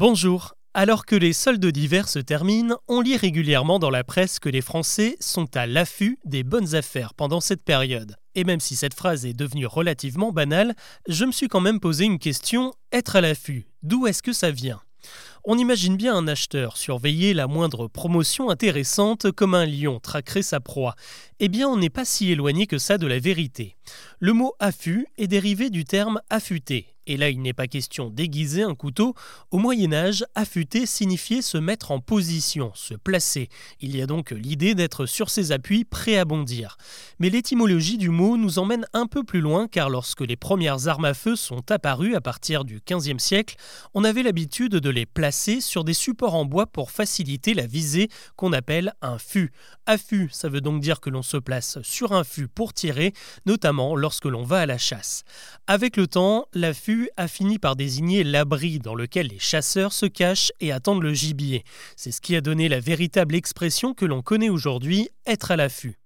Bonjour. Alors que les soldes d'hiver se terminent, on lit régulièrement dans la presse que les Français sont à l'affût des bonnes affaires pendant cette période. Et même si cette phrase est devenue relativement banale, je me suis quand même posé une question, être à l'affût, d'où est-ce que ça vient? On imagine bien un acheteur surveiller la moindre promotion intéressante comme un lion traquerait sa proie. Eh bien, on n'est pas si éloigné que ça de la vérité. Le mot affût est dérivé du terme affûter, et là il n'est pas question d'aiguiser un couteau, au Moyen Âge, affûter signifiait se mettre en position, se placer. Il y a donc l'idée d'être sur ses appuis, prêt à bondir. Mais l'étymologie du mot nous emmène un peu plus loin car lorsque les premières armes à feu sont apparues à partir du XVe siècle, on avait l'habitude de les placer sur des supports en bois pour faciliter la visée qu'on appelle un fût. Affût, ça veut donc dire que l'on se place sur un fût pour tirer, notamment lorsque l'on va à la chasse. Avec le temps, l'affût a fini par désigner l'abri dans lequel les chasseurs se cachent et attendent le gibier. C'est ce qui a donné la véritable expression que l'on connaît aujourd'hui, être à l'affût.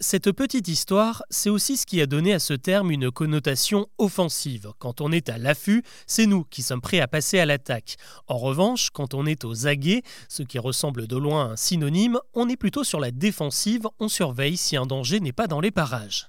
Cette petite histoire, c'est aussi ce qui a donné à ce terme une connotation offensive. Quand on est à l'affût, c'est nous qui sommes prêts à passer à l'attaque. En revanche, quand on est aux aguets, ce qui ressemble de loin à un synonyme, on est plutôt sur la défensive, on surveille si un danger n'est pas dans les parages.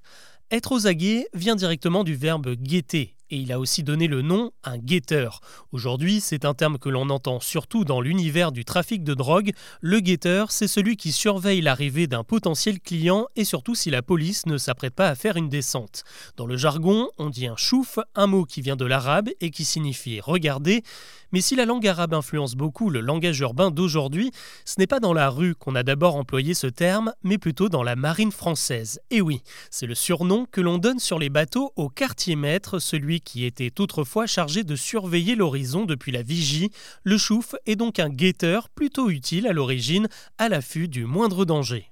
Être aux aguets vient directement du verbe guetter, et il a aussi donné le nom un guetteur. Aujourd'hui, c'est un terme que l'on entend surtout dans l'univers du trafic de drogue. Le guetteur, c'est celui qui surveille l'arrivée d'un potentiel client et surtout si la police ne s'apprête pas à faire une descente. Dans le jargon, on dit un chouf, un mot qui vient de l'arabe et qui signifie regarder. Mais si la langue arabe influence beaucoup le langage urbain d'aujourd'hui, ce n'est pas dans la rue qu'on a d'abord employé ce terme, mais plutôt dans la marine française. Et oui, c'est le surnom que l'on donne sur les bateaux au quartier maître, qui était autrefois chargé de surveiller l'horizon depuis la vigie, le chouf est donc un guetteur plutôt utile à l'origine, à l'affût du moindre danger.